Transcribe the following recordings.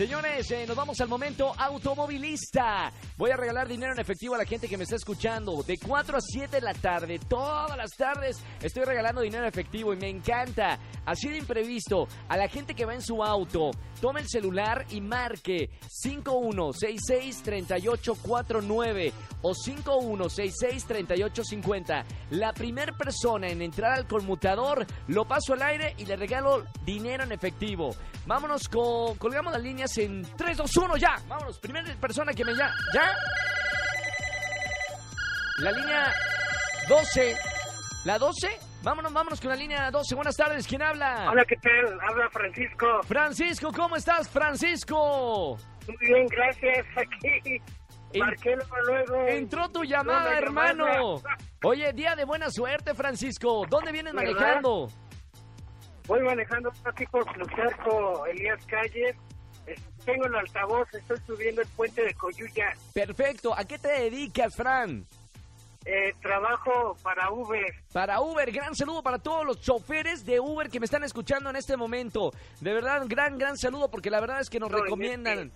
Señores, eh, nos vamos al momento automovilista. Voy a regalar dinero en efectivo a la gente que me está escuchando. De 4 a 7 de la tarde, todas las tardes, estoy regalando dinero en efectivo y me encanta. Así de imprevisto, a la gente que va en su auto, tome el celular y marque 5166-3849 o 5166-3850. La primera persona en entrar al conmutador, lo paso al aire y le regalo dinero en efectivo. Vámonos con. Colgamos las líneas en 3, 2, 1, ya. Vámonos. Primera persona que me llama. ¿Ya? La línea 12. ¿La 12? Vámonos, vámonos con la línea 12. Buenas tardes. ¿Quién habla? Hola, ¿qué tal? Habla Francisco. Francisco, ¿cómo estás, Francisco? Muy bien, gracias. Aquí. En- Marqué luego. Entró tu llamada, hermano. Oye, día de buena suerte, Francisco. ¿Dónde vienes ¿Verdad? manejando? Voy manejando aquí por Plutarco, Elías Calles. Tengo el altavoz, estoy subiendo el puente de Coyuya. Perfecto. ¿A qué te dedicas, Fran? Eh, trabajo para Uber. Para Uber, gran saludo para todos los choferes de Uber que me están escuchando en este momento. De verdad, gran, gran saludo porque la verdad es que nos No, recomiendan.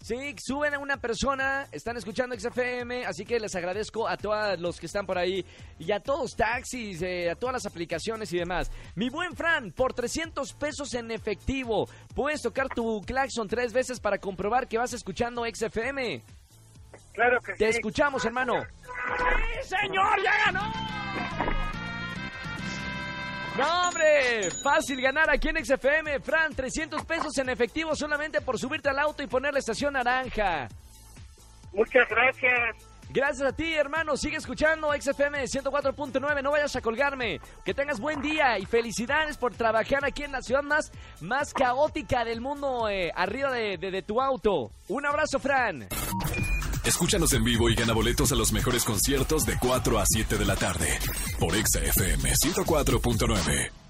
Sí, suben a una persona, están escuchando XFM, así que les agradezco a todos los que están por ahí y a todos taxis, eh, a todas las aplicaciones y demás. Mi buen Fran, por 300 pesos en efectivo, puedes tocar tu claxon tres veces para comprobar que vas escuchando XFM. Claro que Te sí. escuchamos, hermano. ¡Sí, señor! ¡Ya ganó! No, hombre, fácil ganar aquí en XFM. Fran, 300 pesos en efectivo solamente por subirte al auto y poner la estación naranja. Muchas gracias. Gracias a ti, hermano. Sigue escuchando XFM 104.9. No vayas a colgarme. Que tengas buen día y felicidades por trabajar aquí en la ciudad más, más caótica del mundo, eh, arriba de, de- de tu auto. Un abrazo, Fran. Escúchanos en vivo y gana boletos a los mejores conciertos de 4 a 7 de la tarde por Exa FM 104.9.